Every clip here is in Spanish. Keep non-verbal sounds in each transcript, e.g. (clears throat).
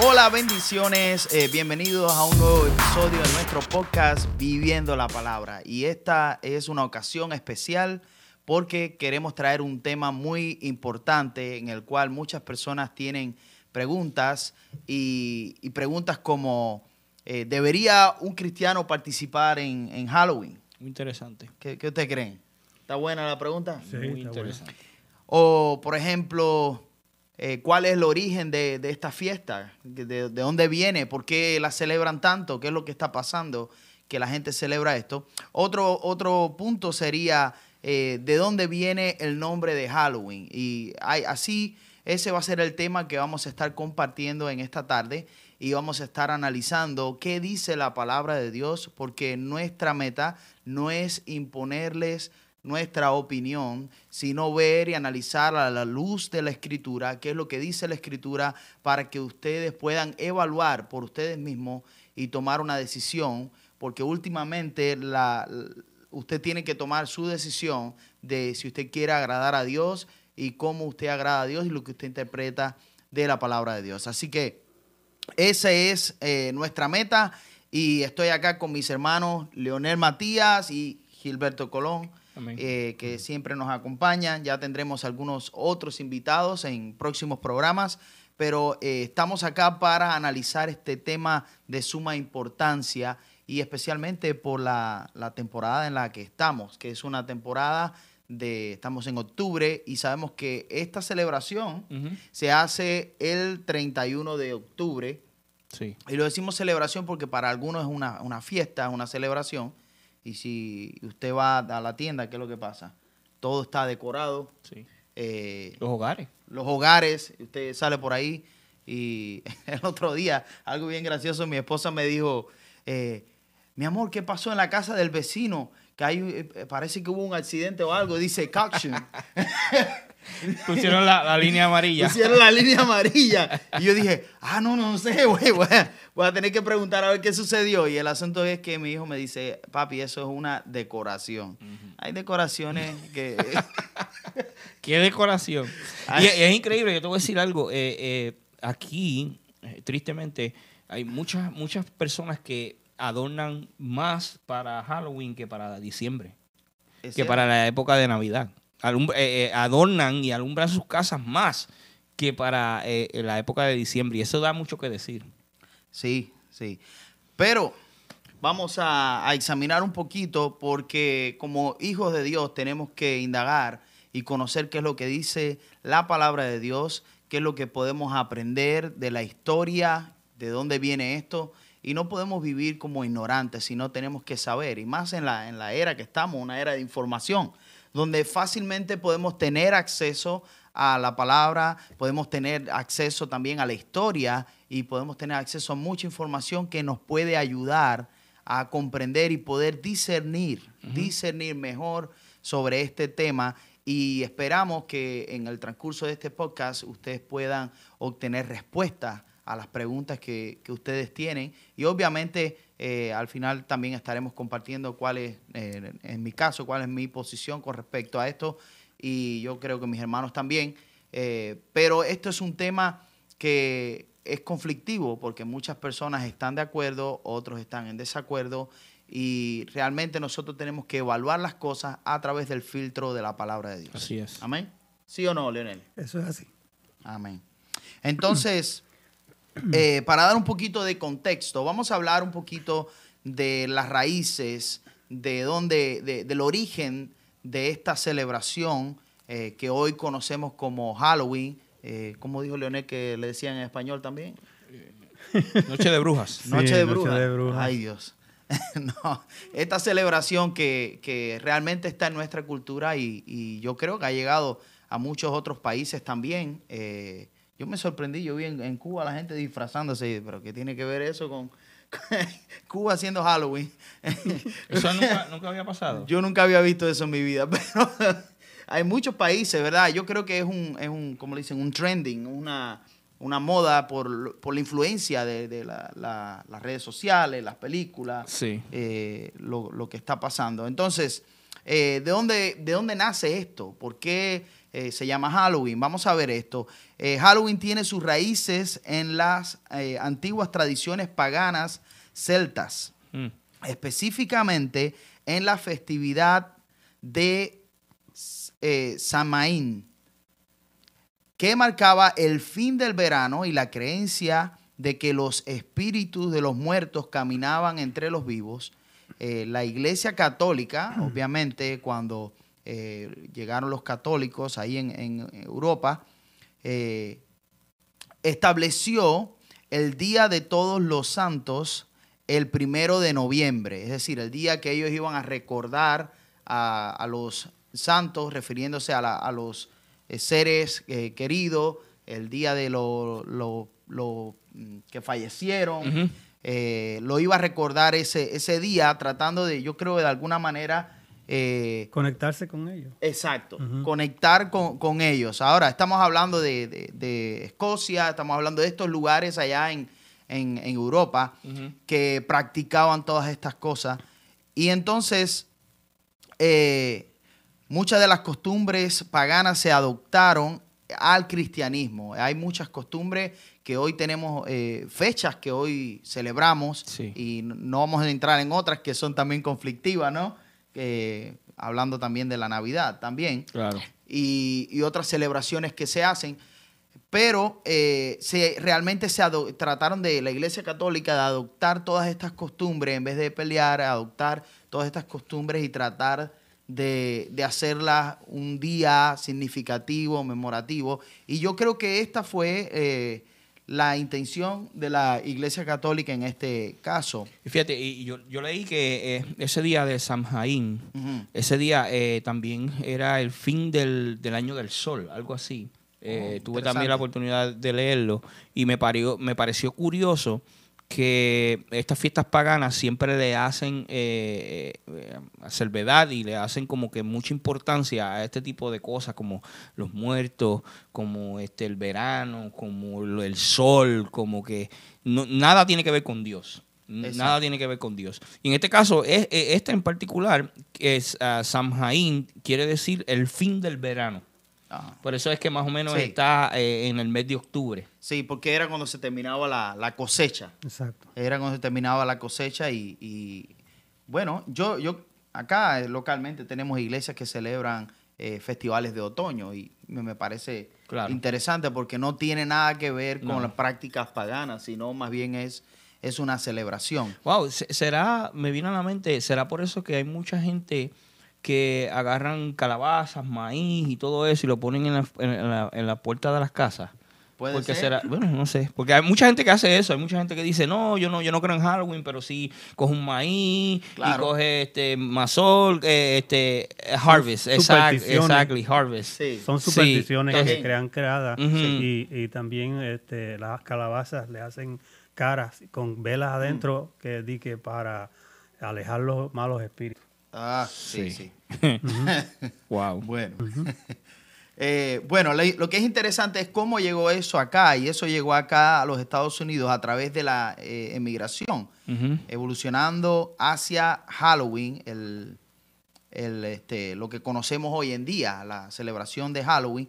Hola, bendiciones. eh, bienvenidos a un nuevo episodio de nuestro podcast Viviendo la Palabra. Y esta es una ocasión especial porque queremos traer un tema muy importante en el cual muchas personas tienen preguntas y, y preguntas como, eh, ¿debería un cristiano participar en, en Halloween? Muy interesante. ¿Qué, qué ustedes creen? ¿Está buena la pregunta? Sí, Muy está interesante. O, por ejemplo, eh, ¿cuál es el origen de, de esta fiesta? ¿De, de dónde viene? ¿Por qué la celebran tanto? ¿Qué es lo que está pasando que la gente celebra esto? Otro, otro punto sería, eh, ¿de dónde viene el nombre de Halloween? Y hay, así, ese va a ser el tema que vamos a estar compartiendo en esta tarde y vamos a estar analizando qué dice la palabra de Dios, porque nuestra meta no es imponerles nuestra opinión, sino ver y analizar a la luz de la escritura, qué es lo que dice la escritura, para que ustedes puedan evaluar por ustedes mismos y tomar una decisión, porque últimamente la, usted tiene que tomar su decisión de si usted quiere agradar a Dios y cómo usted agrada a Dios y lo que usted interpreta de la palabra de Dios. Así que esa es eh, nuestra meta y estoy acá con mis hermanos Leonel Matías y Gilberto Colón. Eh, que siempre nos acompañan. Ya tendremos algunos otros invitados en próximos programas, pero eh, estamos acá para analizar este tema de suma importancia y especialmente por la, la temporada en la que estamos, que es una temporada de, estamos en octubre y sabemos que esta celebración se hace el 31 de octubre. Sí. Y lo decimos celebración porque para algunos es una, una fiesta, una celebración. Y si usted va a la tienda, ¿qué es lo que pasa? Todo está decorado. Sí. eh, Los hogares. los hogares, usted sale por ahí y (laughs) el otro día, algo bien gracioso, mi esposa me dijo, eh, mi amor, ¿qué pasó en la casa del vecino? Que hay, eh, parece que hubo un accidente o algo, dice caution. (laughs) Pusieron la, la línea amarilla. Pusieron la línea amarilla. Y yo dije, ah, no, no sé, (laughs) güey, voy a, voy a tener que preguntar a ver qué sucedió. Y el asunto es que mi hijo me dice, papi, eso es una decoración. Hay decoraciones que... (laughs) Qué decoración. Ay. Y es, es increíble, yo te voy a decir algo. eh, eh, aquí, eh, tristemente, hay muchas, muchas personas que adornan más para Halloween que para diciembre, es que para la época de Navidad. Eh, eh, adornan y alumbran sus casas más que para eh, la época de diciembre. Y eso da mucho que decir. Sí, sí. Pero vamos a, a examinar un poquito porque como hijos de Dios tenemos que indagar y conocer qué es lo que dice la palabra de Dios, qué es lo que podemos aprender de la historia, de dónde viene esto. Y no podemos vivir como ignorantes, sino tenemos que saber. Y más en la, en la era que estamos, una era de información, donde fácilmente podemos tener acceso a la palabra, podemos tener acceso también a la historia y podemos tener acceso a mucha información que nos puede ayudar a comprender y poder discernir, discernir mejor sobre este tema. Y esperamos que en el transcurso de este podcast ustedes puedan obtener respuestas a las preguntas que, que ustedes tienen y obviamente eh, al final también estaremos compartiendo cuál es, eh, en mi caso, cuál es mi posición con respecto a esto y yo creo que mis hermanos también. Eh, pero esto es un tema que es conflictivo porque muchas personas están de acuerdo, otros están en desacuerdo y realmente nosotros tenemos que evaluar las cosas a través del filtro de la palabra de Dios. Así es. Amén. ¿Sí o no, Leonel? Eso es así. Amén. Entonces, eh, para dar un poquito de contexto, vamos a hablar un poquito de las raíces, de dónde, de- del origen de esta celebración eh, que hoy conocemos como Halloween. Eh, ¿Cómo dijo Leonel que le decían en español también? Noche de brujas. Sí, (laughs) Noche de Noche brujas. de brujas. Ay, Dios. (laughs) no, esta celebración que, que realmente está en nuestra cultura y, y yo creo que ha llegado a muchos otros países también. Eh, yo me sorprendí, yo vi en, en Cuba la gente disfrazándose, pero ¿qué tiene que ver eso con (laughs) Cuba haciendo Halloween? (laughs) Eso nunca, nunca había pasado. Yo nunca había visto eso en mi vida, (laughs) pero hay muchos países, ¿verdad? Yo creo que es un, es un como le dicen, un trending, una, una moda por, por la influencia de, de la- la- las redes sociales, las películas, Sí. eh, lo, lo que está pasando. Entonces, eh, ¿de, dónde, ¿de dónde nace esto? ¿Por qué eh, se llama Halloween. Vamos a ver esto. Eh, Halloween tiene sus raíces en las eh, antiguas tradiciones paganas celtas, Mm. específicamente en la festividad de Samaín, que marcaba el fin del verano y la creencia de que los espíritus de los muertos caminaban entre los vivos. La Iglesia Católica, (clears throat) obviamente, cuando eh, llegaron los católicos ahí en, en Europa, eh, estableció el Día de Todos los Santos el primero de noviembre, es decir, el día que ellos iban a recordar a, a los santos, refiriéndose a, la- a los eh, seres eh, queridos, el día de los lo, lo, mm, que fallecieron. Eh, lo iba a recordar ese, ese día, tratando de, yo creo, de alguna manera... eh, Conectarse con ellos. Exacto, Ujú. conectar con, con ellos. Ahora, estamos hablando de, de- de Escocia, estamos hablando de estos lugares allá en, en- en Europa que practicaban todas estas cosas. Y entonces, eh, muchas de las costumbres paganas se adoptaron al cristianismo. Hay muchas costumbres que hoy tenemos, eh, fechas que hoy celebramos, Sí. y no- no vamos a entrar en otras que son también conflictivas, ¿no? Eh, hablando también de la Navidad también Claro. y, y otras celebraciones que se hacen, pero eh, se, realmente se trataron de la Iglesia Católica de adoptar todas estas costumbres, en vez de pelear, adoptar todas estas costumbres y tratar de, de hacerlas un día significativo, memorativo. Y yo creo que esta fue eh, la intención de la Iglesia Católica en este caso. Y fíjate, y yo, yo leí que eh, ese día de Samhain, Ujú. ese día eh, también era el fin del, del año del sol, algo así. Eh, Oh, tuve también la oportunidad de leerlo y me, parió, me pareció curioso que estas fiestas paganas siempre le hacen eh, eh, salvedad y le hacen como que mucha importancia a este tipo de cosas como los muertos, como este el verano, como el sol, como que no- nada tiene que ver con Dios. Exacto. Nada tiene que ver con Dios. Y en este caso, es, es- esta en particular, que es ah, Samhain, quiere decir el fin del verano. Ajá. Por eso es que más o menos Sí. está eh, en el mes de octubre. Sí, porque era cuando se terminaba la, la cosecha. Exacto. Era cuando se terminaba la cosecha y, y, bueno, yo, yo acá eh, localmente tenemos iglesias que celebran eh, festivales de otoño y me, me parece Claro. interesante porque no tiene nada que ver con No. las prácticas paganas, sino más bien es, es una celebración. Wow, se- será, me vino a la mente, será por eso que hay mucha gente que agarran calabazas, maíz y todo eso y lo ponen en la, en la, en la puerta de las casas. Puede porque ser. será, bueno, no sé, porque hay mucha gente que hace eso, hay mucha gente que dice, no, yo no, yo no creo en Halloween, pero sí coge un maíz Claro. y coge este mazol, eh, este harvest, exact, exactly, harvest. Sí. Son Sí, supersticiones que se crean creadas y también este, las calabazas le hacen caras con velas adentro que di que para alejar los malos espíritus. Ah, sí, Sí. sí. (laughs) Wow. (laughs) Bueno. (laughs) Eh, bueno, lo que es interesante es cómo llegó eso acá, y eso llegó acá a los Estados Unidos a través de la eh, emigración, evolucionando hacia Halloween, el, el, este, lo que conocemos hoy en día, la celebración de Halloween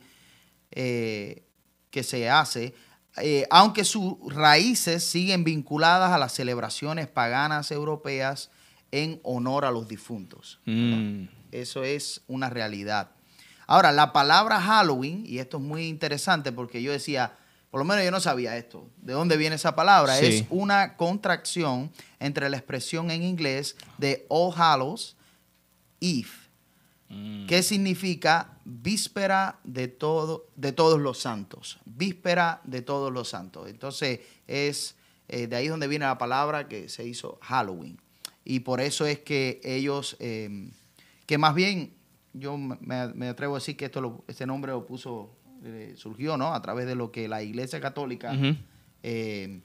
eh, que se hace, eh, aunque sus raíces siguen vinculadas a las celebraciones paganas europeas en honor a los difuntos. Mm. Eso es una realidad. Ahora, la palabra Halloween, y esto es muy interesante porque yo decía, por lo menos yo no sabía esto, ¿de dónde viene esa palabra? Sí. Es una contracción entre la expresión en inglés de All Hallows Eve, Mm. que significa víspera de, todo, de todos los santos. Víspera de todos los santos. Entonces, es eh, de ahí donde viene la palabra que se hizo Halloween. Y por eso es que ellos, eh, que más bien, yo me, me atrevo a decir que esto lo- este nombre lo puso, eh, surgió, ¿no? A través de lo que la Iglesia Católica eh,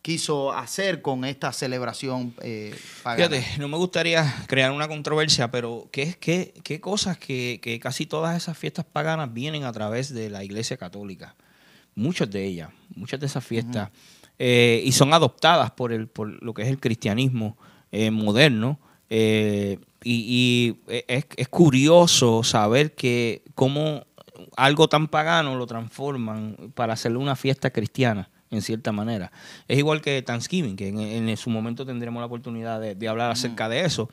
quiso hacer con esta celebración eh, pagana. Fíjate, no me gustaría crear una controversia, pero ¿qué, qué, qué cosas que, que casi todas esas fiestas paganas vienen a través de la Iglesia Católica? Muchas de ellas, muchas de esas fiestas, eh, y son adoptadas por, el, por lo que es el cristianismo eh, moderno. eh, y y es, curioso saber que cómo algo tan pagano lo transforman para hacerle una fiesta cristiana en cierta manera. Es igual que Thanksgiving, que en, su momento tendremos la oportunidad de, hablar acerca de eso.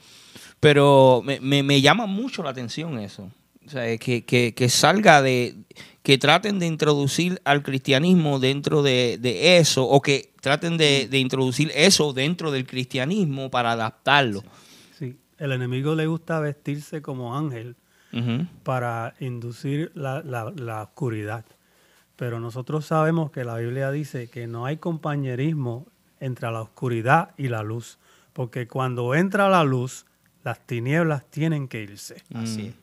Pero me, llama mucho la atención eso. O sea, que, que, salga de, que traten de introducir al cristianismo dentro de, eso, o que traten de, introducir eso dentro del cristianismo para adaptarlo. Sí, el enemigo le gusta vestirse como ángel para inducir la, la oscuridad. Pero nosotros sabemos que la Biblia dice que no hay compañerismo entre la oscuridad y la luz, porque cuando entra la luz, las tinieblas tienen que irse. Así es,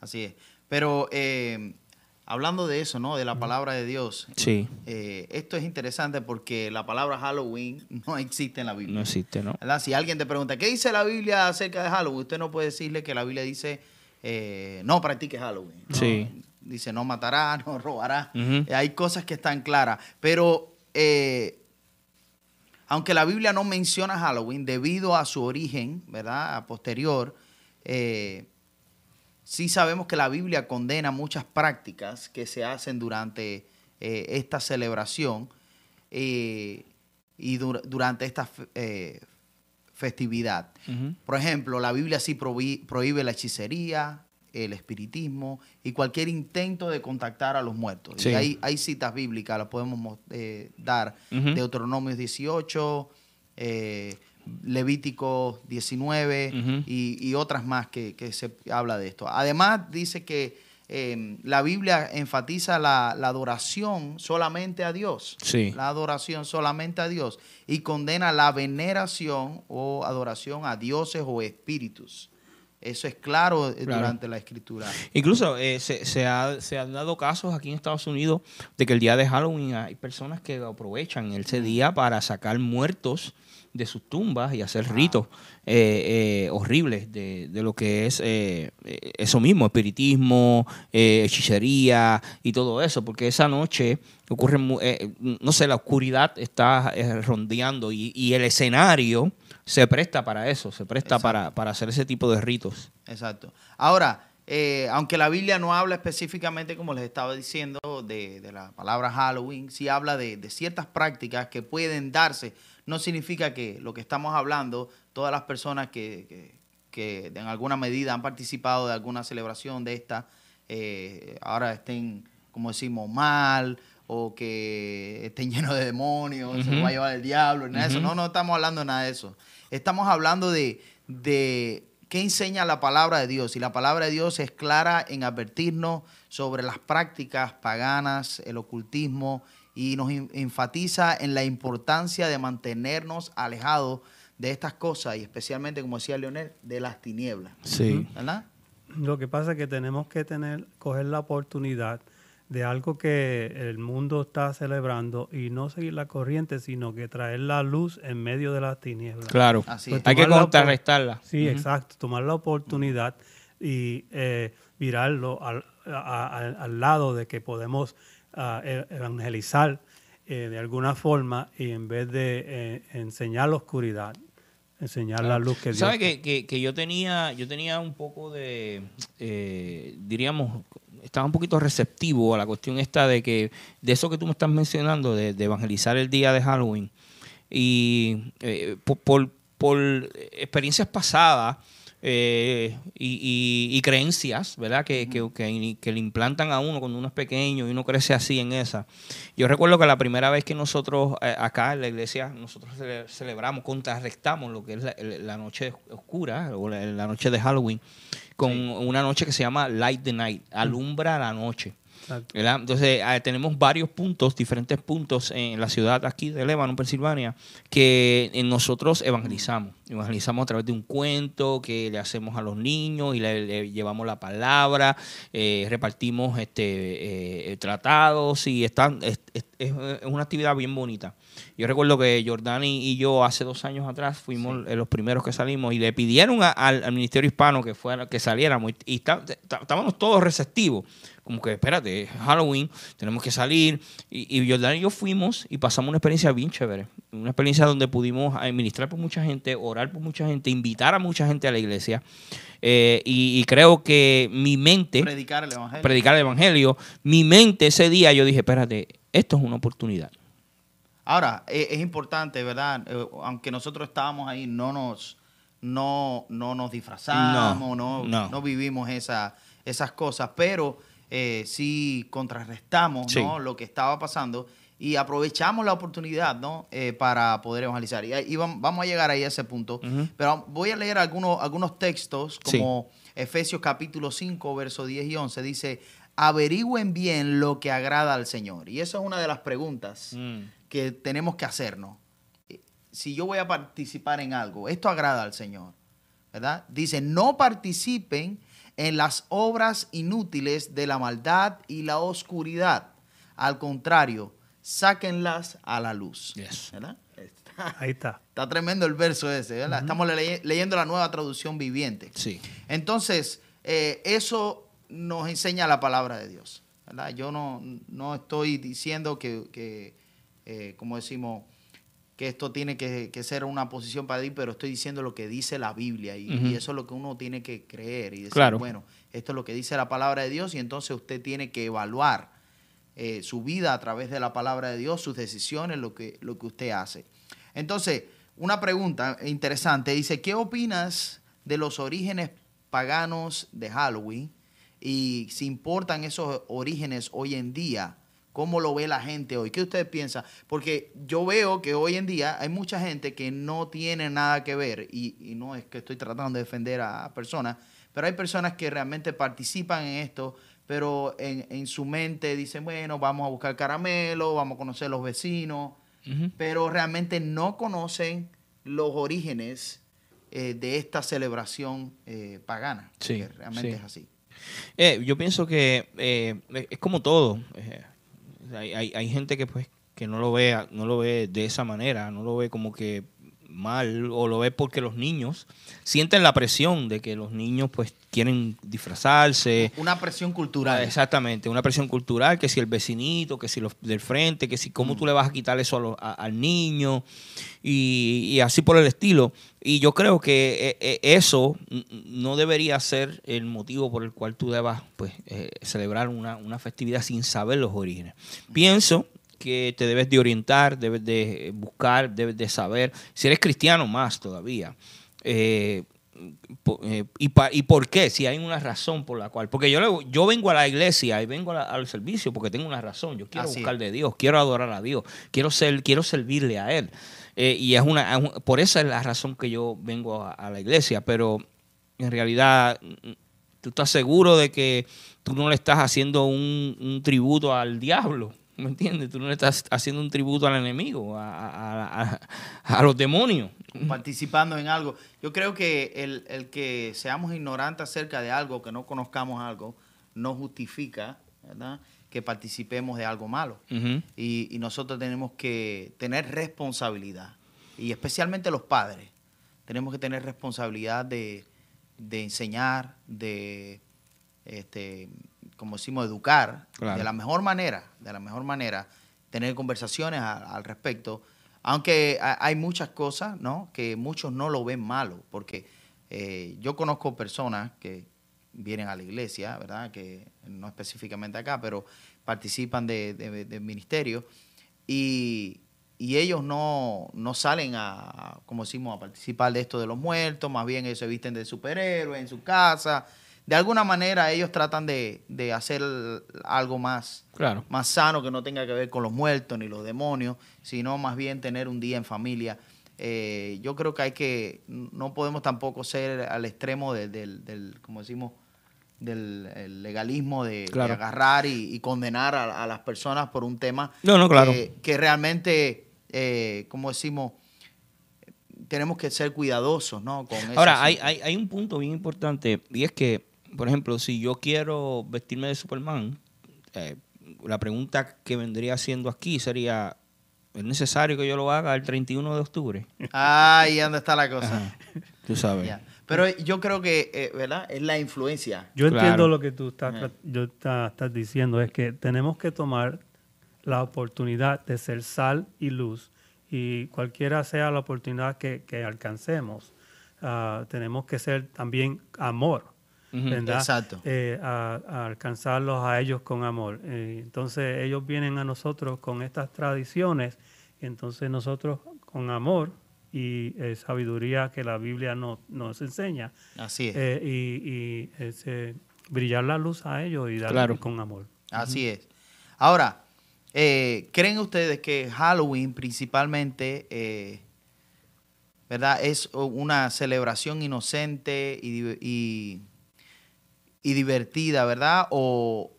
así es. Pero eh, hablando de eso, ¿no? De la palabra de Dios. Sí. Eh, esto es interesante porque la palabra Halloween (laughs) no existe en la Biblia. No existe, ¿no? Si alguien te pregunta, ¿qué dice la Biblia acerca de Halloween? Usted no puede decirle que la Biblia dice, eh, no practique Halloween. Sí dice no matará, (laughs) no robará. Eh, hay cosas que están claras. Pero aunque la Biblia no menciona Halloween debido a su origen, ¿verdad? A posterior, eh, sí sabemos que la Biblia condena muchas prácticas que se hacen durante esta celebración y durante esta festividad. Por ejemplo, la Biblia sí prohíbe la hechicería, el espiritismo y cualquier intento de contactar a los muertos. Y hay, hay, citas bíblicas, las podemos eh, dar, Deuteronomio 18, eh, Levítico 19 y, otras más que, se habla de esto. Además dice que em, la Biblia enfatiza la, adoración solamente a Dios. La adoración solamente a Dios. Y condena la veneración o adoración a dioses o espíritus. Eso es claro, eh, durante la escritura. Incluso eh, se, se, ha, se, han dado casos aquí en Estados Unidos de que el día de Halloween hay personas que aprovechan ese día para sacar muertos de sus tumbas y hacer ritos eh, horribles de, de, lo que es eso mismo, espiritismo, hechicería y todo eso, porque esa noche ocurre, no sé, la oscuridad está rondeando y, y el escenario se presta para eso, se presta para, hacer ese tipo de ritos. Exacto. Ahora, eh, aunque la Biblia no habla específicamente, como les estaba diciendo, de, la palabra Halloween, sí habla de, ciertas prácticas que pueden darse. No significa que lo que estamos hablando, todas las personas que, en alguna medida han participado de alguna celebración de esta, eh, ahora estén, como decimos, mal o que estén (laughs) llenos de demonios, se lo va a llevar el diablo, nada de eso. No, no estamos hablando de nada de eso. Estamos hablando de, de qué enseña la palabra de Dios. Y la palabra de Dios es clara en advertirnos sobre las prácticas paganas, el ocultismo, y nos enfatiza en la importancia de mantenernos alejados de estas cosas y especialmente, como decía Leonel, de las tinieblas. Sí. ¿Verdad? Lo que pasa es que tenemos que tener, coger la oportunidad de algo que el mundo está celebrando y no seguir la corriente, sino que traer la luz en medio de las tinieblas. Claro, pues hay que contrarrestarla. Sí, exacto, tomar la oportunidad y eh, virarlo al, al, lado de que podemos evangelizar eh, de alguna forma y en vez de eh, enseñar la oscuridad, enseñar la luz que Dios. ¿Sabe que, que, yo tenía yo tenía un poco de, diríamos, estaba un poquito receptivo a la cuestión esta de que, de eso que tú me estás mencionando, de, evangelizar el día de Halloween. Y eh, por, experiencias pasadas eh, y, creencias, ¿verdad? Que, que, le implantan a uno cuando uno es pequeño y uno crece así en esa. Yo recuerdo que la primera vez que nosotros eh, acá en la iglesia, nosotros celebramos, contrarrestamos lo que es la, noche oscura o la noche de Halloween con una noche que se llama Light the Night, alumbra la noche. Entonces, ah, tenemos varios puntos, diferentes puntos en la ciudad aquí de Lebanon, Pensilvania, que nosotros evangelizamos. Evangelizamos a través de un cuento que le hacemos a los niños y le, llevamos la palabra, eh, repartimos este eh, tratados y están, es, una actividad bien bonita. Yo recuerdo que Jordani y yo hace dos años atrás fuimos los primeros que salimos y le pidieron al, Ministerio Hispano que, fuera, que saliéramos y, estábamos todos receptivos. Como que, espérate, Halloween, tenemos que salir. Y, y Jordani y yo fuimos y pasamos una experiencia bien chévere. Una experiencia donde pudimos administrar por mucha gente, orar por mucha gente, invitar a mucha gente a la iglesia. Eh, y, creo que mi mente... Predicar el Evangelio. Predicar el Evangelio. Mi mente ese día yo dije, espérate, esto es una oportunidad. Ahora, e, es, importante, ¿verdad? Eh, aunque nosotros estábamos ahí, no nos, no, no nos disfrazamos, no, no, vivimos esa, esas cosas, pero eh, sí contrarrestamos lo que estaba pasando y aprovechamos la oportunidad ¿no? Eh, para poder evangelizar. Y, vamos a llegar ahí a ese punto. Pero voy a leer algunos, algunos textos, como Efesios capítulo 5, verso 10 y 11. Dice, averigüen bien lo que agrada al Señor. Y esa es una de las preguntas mm. que tenemos que hacernos. Si yo voy a participar en algo, esto agrada al Señor. ¿verdad? Dice, no participen en las obras inútiles de la maldad y la oscuridad. Al contrario, sáquenlas a la luz. Ahí está. Está tremendo el verso ese, ¿verdad? Estamos leyendo la nueva traducción viviente. Sí. Entonces, eh, eso nos enseña la palabra de Dios. ¿verdad? Yo no, no estoy diciendo que, eh, como decimos, que esto tiene que, ser una posición para ti, pero estoy diciendo lo que dice la Biblia y, eso es lo que uno tiene que creer y decir, bueno, esto es lo que dice la palabra de Dios y entonces usted tiene que evaluar eh, su vida a través de la palabra de Dios, sus decisiones, lo que, lo que usted hace. Entonces, una pregunta interesante dice, ¿qué opinas de los orígenes paganos de Halloween? Y si importan esos orígenes hoy en día, ¿cómo lo ve la gente hoy? ¿Qué usted piensa? Porque yo veo que hoy en día hay mucha gente que no tiene nada que ver, y, y no es que estoy tratando de defender a personas, pero hay personas que realmente participan en esto pero en, su mente dicen, bueno, vamos a buscar caramelo, vamos a conocer los vecinos, pero realmente no conocen los orígenes eh, de esta celebración eh, pagana. Sí, realmente es así. Eh, yo pienso que es como todo. Hay, hay, hay, gente que pues que no lo ve, no lo ve de esa manera, no lo ve como que mal o lo ve porque los niños sienten la presión de que los niños pues quieren disfrazarse. Una presión cultural. Exactamente, una presión cultural, que si el vecinito, que si los del frente, que si cómo mm. tú le vas a quitar eso al niño y, así por el estilo. Y yo creo que eh, eh, eso no debería ser el motivo por el cual tú debas pues, eh, celebrar una, una festividad sin saber los orígenes. Pienso que te debes de orientar, debes de buscar, debes de saber. Si eres cristiano, más todavía. Eh, eh, y, y, por qué? Si hay una razón por la cual. Porque yo, yo vengo a la iglesia y vengo al servicio porque tengo una razón. Yo quiero buscar de Dios, quiero adorar a Dios, quiero, ser, quiero servirle a Él. Eh, y es una, por esa es la razón que yo vengo a, la iglesia. Pero en realidad, tú estás seguro de que tú no le estás haciendo un tributo al diablo. ¿Me entiendes? Tú no le estás haciendo un tributo al enemigo, a, los demonios. Participando en algo. Yo creo que el, que seamos ignorantes acerca de algo, que no conozcamos algo, no justifica ¿verdad? que participemos de algo malo. y, nosotros tenemos que tener responsabilidad. Y especialmente los padres. Tenemos que tener responsabilidad de, de enseñar, de este, como decimos, educar de la mejor manera, de la mejor manera, tener conversaciones al respecto. Aunque hay muchas cosas, ¿no? Que muchos no lo ven malo, porque eh, yo conozco personas que vienen a la iglesia, ¿verdad? Que no específicamente acá, pero participan de, de, ministerio y, ellos no, no, salen a, como decimos, a participar de esto de los muertos, más bien ellos se visten de superhéroes en su casa de alguna manera ellos tratan de, hacer algo más, claro. más sano que no tenga que ver con los muertos ni los demonios, sino más bien tener un día en familia. Eh, yo creo que hay que, no podemos tampoco ser al extremo del, como decimos, del legalismo de, agarrar y, condenar a, las personas por un tema no, no, claro. que, realmente, eh, como decimos, tenemos que ser cuidadosos, ¿no? Con Ahora, hay, hay, hay, un punto bien importante y es que por ejemplo, si yo quiero vestirme de Superman, eh, la pregunta que vendría siendo aquí sería, ¿es necesario que yo lo haga el 31 de octubre? Ahí dónde está la cosa. Ajá. Tú sabes. Pero yo creo que, eh, ¿verdad? Es la influencia. Yo Claro. entiendo lo que tú estás, yo está- estás diciendo, es que tenemos que tomar la oportunidad de ser sal y luz y cualquiera sea la oportunidad que, que alcancemos, ah, tenemos que ser también amor, Exacto. Eh, a, a alcanzarlos a ellos con amor. Eh, entonces ellos vienen a nosotros con estas tradiciones entonces nosotros con amor y eh, sabiduría que la Biblia no- nos enseña, Así es. eh, y, y, ese, brillar la luz a ellos y darle Claro. con amor. Así es. Ahora, eh, ¿creen ustedes que Halloween principalmente, eh, ¿verdad? Es una celebración inocente y, y divertida, ¿verdad? O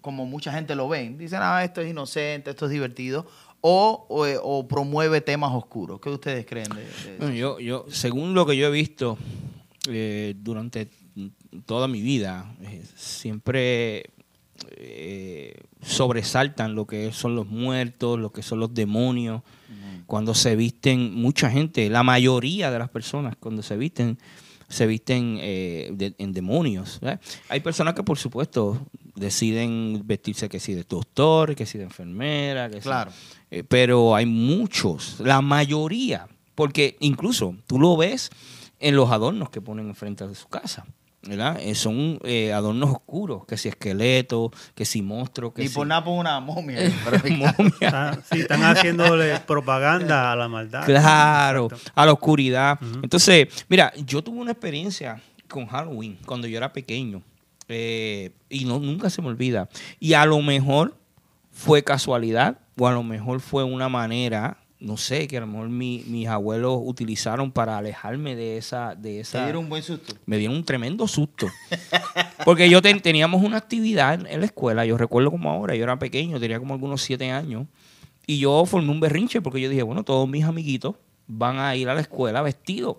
como mucha gente lo ven, dicen, ah, esto es inocente, esto es divertido, o, o, o promueve temas oscuros. ¿Qué ustedes creen de, de eso? Bueno, yo, yo, según lo que yo he visto eh, durante toda mi vida, eh, siempre eh, sobresaltan lo que son los muertos, lo que son los demonios. Cuando se visten, mucha gente, la mayoría de las personas, cuando se visten, se visten eh, de- en demonios. ¿verdad? Hay personas que, por supuesto, deciden vestirse que si de doctor, que si de enfermera, que si- Claro. eh, pero hay muchos, la mayoría, porque incluso tú lo ves en los adornos que ponen enfrente de su casa. ¿Verdad? Eh, son eh, adornos oscuros, que si esqueleto, que si monstruo, que Y si por nada por una momia. pero- (laughs) momia. Están- sí, están haciéndole propaganda a la maldad. Claro, a la oscuridad. Entonces, mira, yo tuve una experiencia con Halloween cuando yo era pequeño eh, y no, nunca se me olvida. Y a lo mejor fue casualidad o a lo mejor fue una manera, no sé, que a lo mejor mi- mis abuelos utilizaron para alejarme de esa... De esa dieron un buen susto. me dieron un tremendo susto. Porque yo ten- teníamos una actividad en, en la escuela, yo recuerdo como ahora, yo era pequeño, tenía como algunos siete años, y yo formé un berrinche porque yo dije, bueno, todos mis amiguitos van a ir a la escuela vestidos.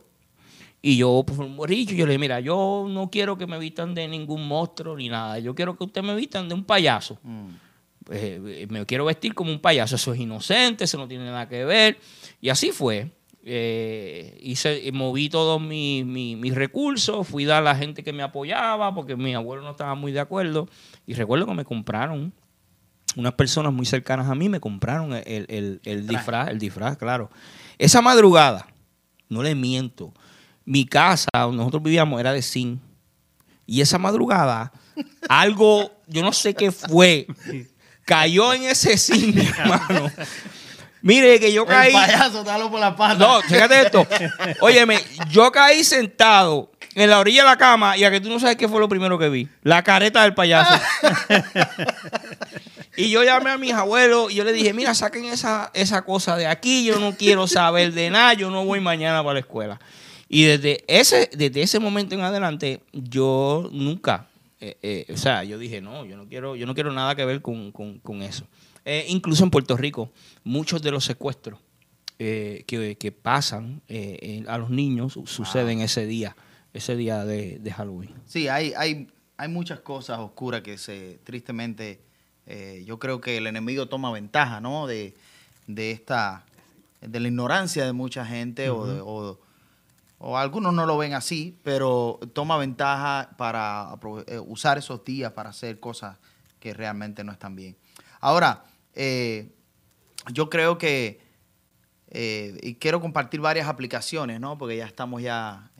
Y yo pues, formé un berrinche, y yo le dije, mira, yo no quiero que me vistan de ningún monstruo ni nada, yo quiero que ustedes me vistan de un payaso. Mm. Eh, me quiero vestir como un payaso, eso es inocente, eso no tiene nada que ver. Y así fue. Eh, hice, y moví todos mis, mis- mis recursos, fui a dar a la gente que me apoyaba, porque mi abuelo no estaba muy de acuerdo. Y recuerdo que me compraron, unas personas muy cercanas a mí me compraron el, el- el- disfraz, el disfraz, claro. Esa madrugada, no le miento, mi casa donde nosotros vivíamos era de zinc. Y esa madrugada, (laughs) algo, yo no sé qué fue, cayó en ese zinc, (laughs) hermano. Mire que yo El caí. payaso, dalo por la pata. No, fíjate esto. Óyeme, yo caí sentado en la orilla de la cama y a que tú no sabes qué fue lo primero que vi. La careta del payaso. (laughs) y yo llamé a mis abuelos y yo le dije, mira, saquen esa, esa cosa de aquí, yo no quiero saber de nada, yo no voy mañana para la escuela. Y desde ese, desde ese momento en adelante, yo nunca, eh, eh, o sea, yo dije, no, yo no quiero, yo no quiero nada que ver con, con- con eso. Eh, incluso en Puerto Rico, muchos de los secuestros eh, que, que pasan eh, a los niños su- suceden ese día, ese día de, de Halloween. Sí, hay, hay, hay muchas cosas oscuras que se, tristemente, eh, yo creo que el enemigo toma ventaja, ¿no? De, de esta, de la ignorancia de mucha gente o, de- o, o algunos no lo ven así, pero toma ventaja para eh, usar esos días para hacer cosas que realmente no están bien. Ahora, eh, yo creo que eh, y quiero compartir varias aplicaciones, ¿no? Porque ya estamos ya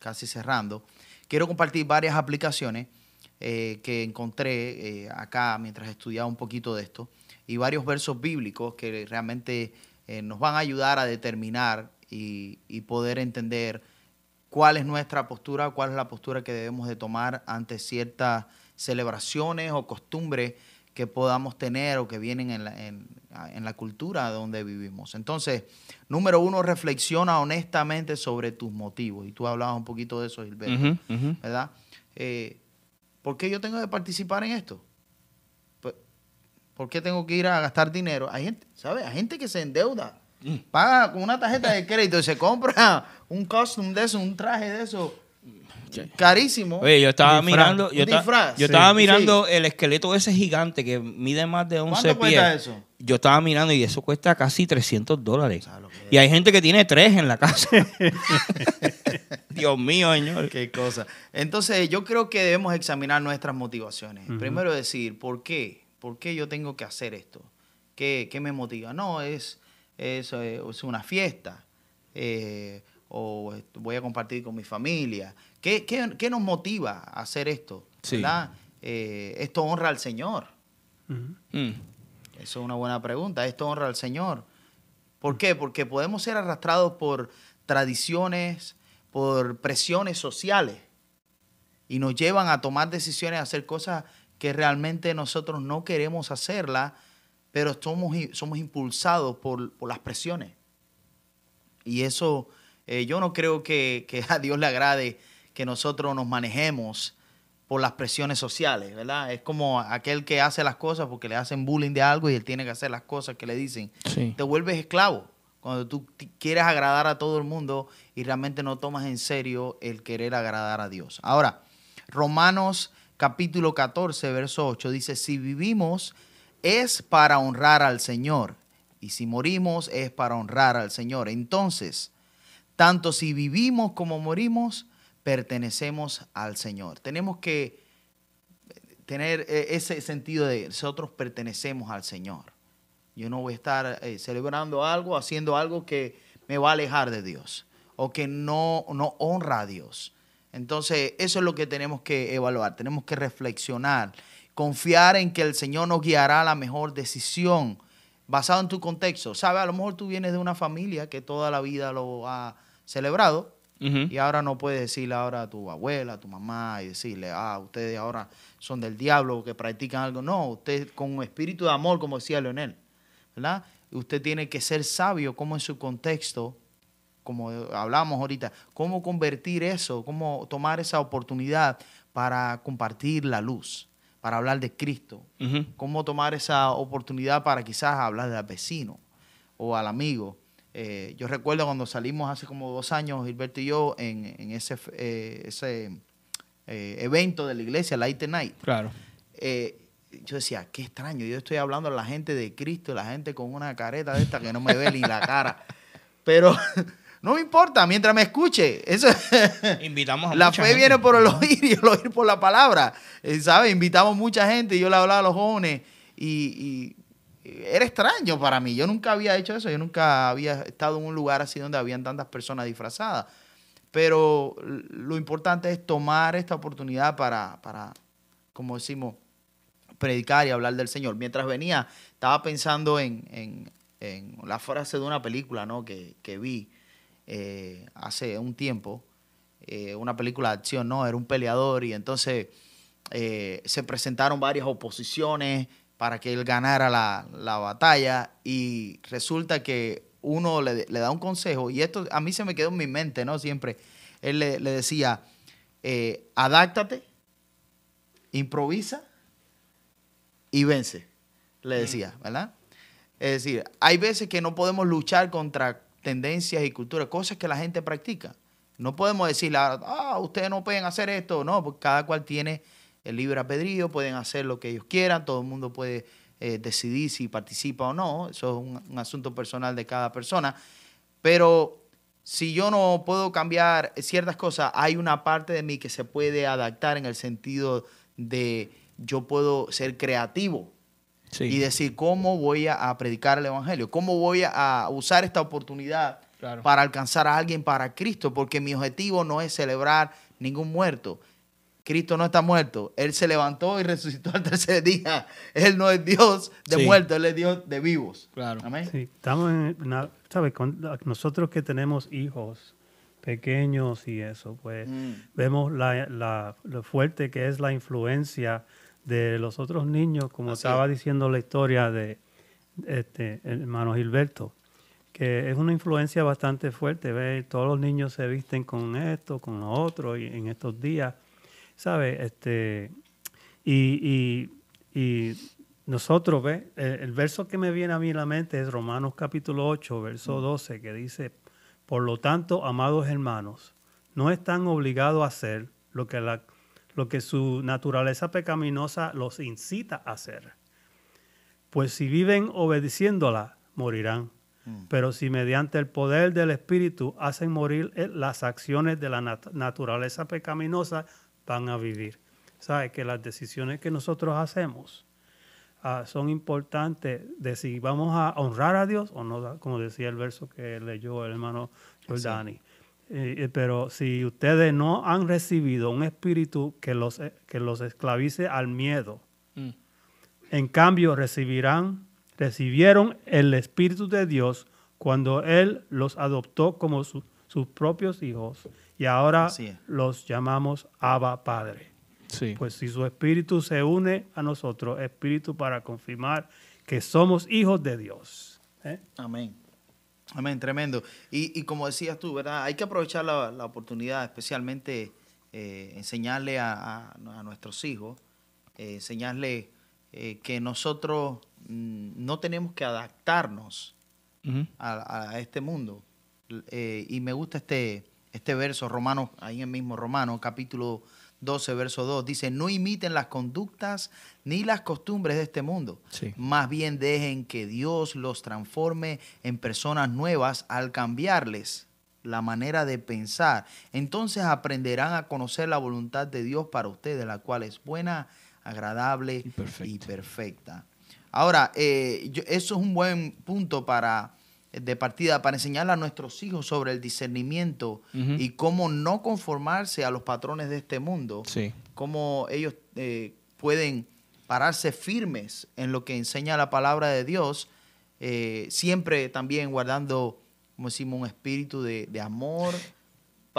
casi cerrando. Quiero compartir varias aplicaciones que encontré acá mientras estudiaba un poquito de esto y varios versos bíblicos que realmente nos van a ayudar a determinar y, y poder entender cuál es nuestra postura, cuál es la postura que debemos de tomar ante ciertas celebraciones o costumbres que podamos tener o que vienen en la, en, en la cultura donde vivimos. Entonces, número uno, reflexiona honestamente sobre tus motivos. Y tú hablabas un poquito de eso, Gilberto. ¿verdad? Eh, ¿Por qué yo tengo que participar en esto? Pues, ¿Por qué tengo que ir a gastar dinero? Hay gente, ¿sabes? Hay gente que se endeuda, paga con una tarjeta de crédito y se compra un costume de eso, un traje de eso. carísimo. Oye, yo estaba mirando, yo, ta- estaba sí. mirando el esqueleto ese gigante que mide más de 11 ¿Cuánto pies. cuesta eso? Yo estaba mirando y eso cuesta casi 300 dólares. Y hay gente que tiene tres en la casa. (laughs) Dios mío, señor. Qué cosa. Entonces, yo creo que debemos examinar nuestras motivaciones. Primero decir, ¿por qué? ¿Por qué yo tengo que hacer esto? ¿Qué, qué me motiva? No, es, es, es una fiesta. eh, o voy a compartir con mi familia. ¿Qué, qué- qué nos motiva a hacer esto? Sí. ¿Verdad? Eh, esto honra al Señor. Mm. Eso es una buena pregunta. Esto honra al Señor. ¿Por qué? Porque podemos ser arrastrados por tradiciones, por presiones sociales y nos llevan a tomar decisiones, a hacer cosas que realmente nosotros no queremos hacerlas, pero somos, somos impulsados por, por las presiones. Y eso, eh, yo no creo que, que (laughs) a Dios le agrade que nosotros nos manejemos por las presiones sociales, ¿verdad? Es como aquel que hace las cosas porque le hacen bullying de algo y él tiene que hacer las cosas que le dicen. Sí. Te vuelves esclavo cuando tú quieres agradar a todo el mundo y realmente no tomas en serio el querer agradar a Dios. Ahora, Romanos capítulo 14, verso 8 dice, si vivimos es para honrar al Señor y si morimos es para honrar al Señor. Entonces, tanto si vivimos como morimos, pertenecemos al Señor. Tenemos que tener eh, ese sentido de nosotros pertenecemos al Señor. Yo no voy a estar eh, celebrando algo, haciendo algo que me va a alejar de Dios o que no, no honra a Dios. Entonces, eso es lo que tenemos que evaluar. Tenemos que reflexionar, confiar en que el Señor nos guiará a la mejor decisión basado en tu contexto. ¿Sabes? A lo mejor tú vienes de una familia que toda la vida lo ha celebrado y ahora no puedes decirle ahora a tu abuela, a tu mamá y decirle, ah, ustedes ahora son del diablo que practican algo. No, usted con un espíritu de amor, como decía Leonel, ¿verdad? Usted tiene que ser sabio como en su contexto, como hablamos ahorita, cómo convertir eso, cómo tomar esa oportunidad para compartir la luz, para hablar de Cristo, cómo tomar esa oportunidad para quizás hablar al vecino o al amigo. Eh, yo recuerdo cuando salimos hace como dos años, Gilberto y yo, en, en ese, eh, ese eh, evento de la iglesia, Light Night. Claro. Yo decía, qué extraño, yo estoy hablando a la gente de Cristo, la gente con una careta de esta que no me ve ni la cara. (laughs) Pero no me importa, mientras me escuche. Eso, Invitamos a la mucha fe gente. viene por el oír y el oír por la palabra. Eh, ¿Sabes? Invitamos mucha gente y yo le hablaba a los jóvenes y, y era extraño para mí. Yo nunca había hecho eso. Yo nunca había estado en un lugar así donde habían tantas personas disfrazadas. Pero lo importante es tomar esta oportunidad para, para como decimos, predicar y hablar del Señor. Mientras venía, estaba pensando en, en- en la frase de una película ¿no? que, que vi eh, hace un tiempo, eh, una película de acción, ¿no? Era un peleador y entonces eh, se presentaron varias oposiciones para que él ganara la, la batalla y resulta que uno le, le da un consejo y esto a mí se me quedó en mi mente, ¿no? Siempre él le, le decía, adáctate, improvisa y vence, le decía, ¿verdad? Es decir, hay veces que no podemos luchar contra tendencias y culturas, cosas que la gente practica. No podemos decirle, ah, ustedes no pueden hacer esto, no, porque cada cual tiene el libre albedrío, pueden hacer lo que ellos quieran, todo el mundo puede eh, decidir si participa o no, eso es un, un asunto personal de cada persona, pero si yo no puedo cambiar ciertas cosas, hay una parte de mí que se puede adaptar en el sentido de yo puedo ser creativo Sí. y decir cómo voy a, a predicar el evangelio, cómo voy a, a usar esta oportunidad Claro. para alcanzar a alguien para Cristo, porque mi objetivo no es celebrar ningún muerto. Cristo no está muerto, Él se levantó y (laughs) resucitó al tercer día. Él no es Dios de Sí. muertos, Él es Dios de vivos. Claro. Amén. Sí, estamos en una- ¿sabes? Con- nosotros que tenemos hijos pequeños y eso, pues Mm. vemos la, la- lo fuerte que es la influencia de los otros niños, como Así estaba es. diciendo la historia de este hermano Gilberto, que es una influencia bastante fuerte. Ve, todos los niños se visten con esto, con lo otro, y en estos días, ¿sabes? Este, y, y, y nosotros, ve, el, el verso que me viene a mí a la mente es Romanos capítulo 8, verso 12, que dice, por lo tanto, amados hermanos, no están obligados a hacer lo que, la, lo que su naturaleza pecaminosa los incita a hacer. Pues si viven obedeciéndola, morirán. Mm. Pero si mediante el poder del Espíritu hacen morir eh, las acciones de la naturaleza pecaminosa, van a vivir. ¿Sabe? Que las decisiones que nosotros hacemos ah, son importantes de si vamos a honrar a Dios o no, como decía el verso que leyó el hermano Giordani. Eh, eh, pero si ustedes no han recibido un espíritu que los, que los esclavice al miedo, mm. en cambio recibirán, recibieron el espíritu de Dios cuando Él los adoptó como sus propios hijos y ahora los llamamos Abba Padre. Pues si su espíritu se une a nosotros, espíritu para confirmar que somos hijos de Dios. ¿eh? Amén. Amén, tremendo. Y, como decías tú, ¿verdad? Hay que aprovechar la, oportunidad, especialmente eh, enseñarle a, nuestros hijos, eh, enseñarle que nosotros mm, no tenemos que adaptarnos a, este mundo. y me gusta este, este verso, Romano, ahí en mismo Romano, capítulo 12, verso 2, dice, no imiten las conductas ni las costumbres de este mundo. Más bien dejen que Dios los transforme en personas nuevas al cambiarles la manera de pensar. Entonces aprenderán a conocer la voluntad de Dios para ustedes, la cual es buena, agradable y perfecta. Ahora, eh, eso es un buen punto para de partida para enseñarle a nuestros hijos sobre el discernimiento y cómo no conformarse a los patrones de este mundo, cómo ellos eh, pueden pararse firmes en lo que enseña la palabra de Dios, eh, siempre también guardando, como decimos, un espíritu de, de amor,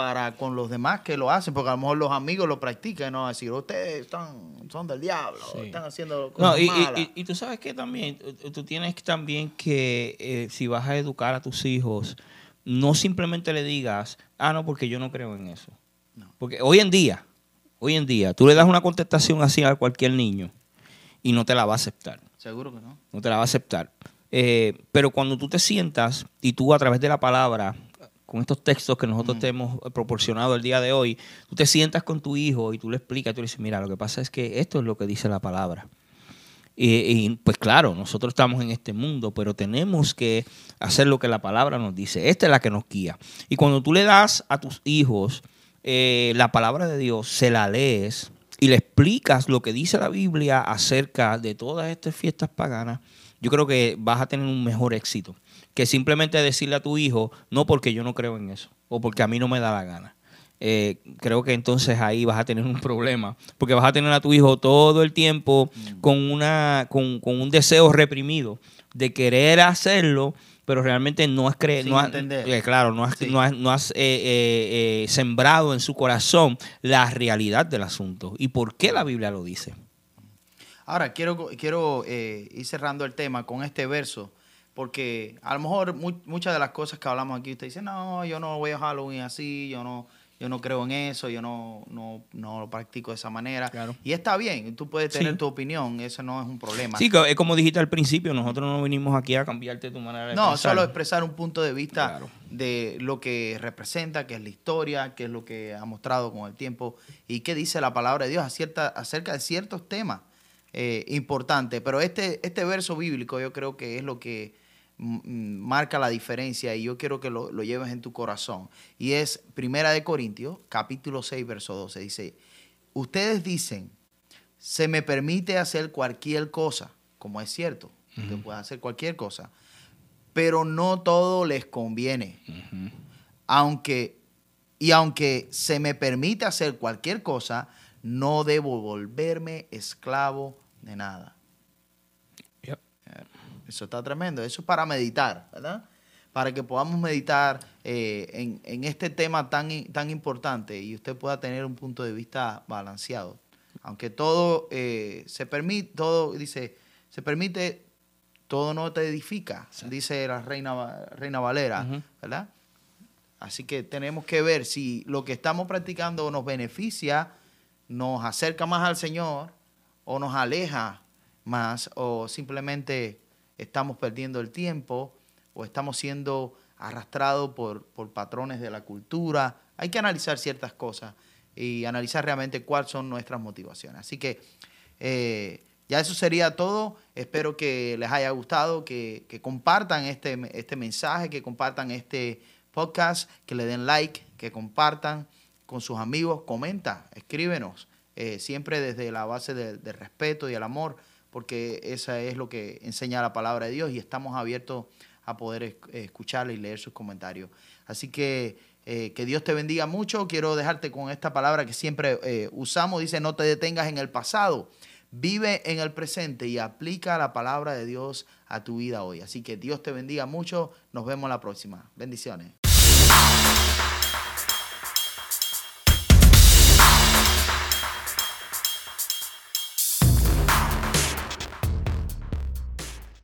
para con los demás que lo hacen, porque a lo mejor los amigos lo practican, ¿no? Decir, ustedes están, son del diablo, están haciendo cosas no, y, Y, tú sabes que también, tú tienes también que, eh, si vas a educar a tus hijos, no simplemente le digas, ah, no, porque yo no creo en eso. Porque hoy en día, hoy en día, tú le das una contestación así a cualquier niño y no te la va a aceptar. Seguro que no. No te la va a aceptar. Eh, pero cuando tú te sientas y tú a través de la palabra con estos textos que nosotros te hemos proporcionado el día de hoy, tú te sientas con tu hijo y tú le explicas, tú le dices, mira, lo que pasa es que esto es lo que dice la palabra. Y, pues claro, nosotros estamos en este mundo, pero tenemos que hacer lo que la palabra nos dice. Esta es la que nos guía. Y cuando tú le das a tus hijos eh, la palabra de Dios, se la lees y le explicas lo que dice la Biblia acerca de todas estas fiestas paganas, yo creo que vas a tener un mejor éxito que simplemente decirle a tu hijo, no porque yo no creo en eso, o porque a mí no me da la gana. Eh, creo que entonces ahí vas a tener un problema, porque vas a tener a tu hijo todo el tiempo mm. con, una, con, un deseo reprimido de querer hacerlo, pero realmente no has creer, no eh, claro, no has, no has, eh, sembrado en su corazón la realidad del asunto y por qué la Biblia lo dice. Ahora quiero, quiero ir cerrando el tema con este verso porque a lo mejor muchas de las cosas que hablamos aquí, usted dice, no, yo no voy a Halloween así, yo no, yo no creo en eso, yo no, no, no lo practico de esa manera. Y está bien, tú puedes tener tu opinión, eso no es un problema. Sí, es como dijiste al principio, nosotros no vinimos aquí a cambiarte tu manera de no, pensar. No, solo expresar un punto de vista de lo que representa, que es la historia, que es lo que ha mostrado con el tiempo y qué dice la palabra de Dios acerca de ciertos temas eh, importantes. Pero este, este verso bíblico yo creo que es lo que marca la diferencia y yo quiero que lo, lleves en tu corazón. Y es Primera de Corintios, capítulo 6, verso 12. Dice, ustedes dicen, se me permite hacer cualquier cosa, como es cierto, usted puede hacer cualquier cosa, pero no todo les conviene. Aunque, y aunque se me permite hacer cualquier cosa, no debo volverme esclavo de nada. Eso está tremendo. Eso es para meditar, ¿verdad? Para que podamos meditar eh, en, este tema tan, tan importante y usted pueda tener un punto de vista balanceado. Aunque todo eh, se permite, todo dice, se permite, todo no te edifica, dice la reina, reina Valera, ¿verdad? Así que tenemos que ver si lo que estamos practicando nos beneficia, nos acerca más al Señor o nos aleja más o simplemente estamos perdiendo el tiempo o estamos siendo arrastrados por, patrones de la cultura. Hay que analizar ciertas cosas y analizar realmente cuáles son nuestras motivaciones. Así que eh, ya eso sería todo. Espero que les haya gustado, que, compartan este, este mensaje, que compartan este podcast, que le den like, que compartan con sus amigos, comenta, escríbenos, eh, siempre desde la base del respeto y el amor, porque esa es lo que enseña la palabra de Dios y estamos abiertos a poder escucharle y leer sus comentarios. Así que eh, que Dios te bendiga mucho. Quiero dejarte con esta palabra que siempre eh, usamos. Dice, no te detengas en el pasado. Vive en el presente y aplica la palabra de Dios a tu vida hoy. Así que Dios te bendiga mucho. Nos vemos la próxima. Bendiciones.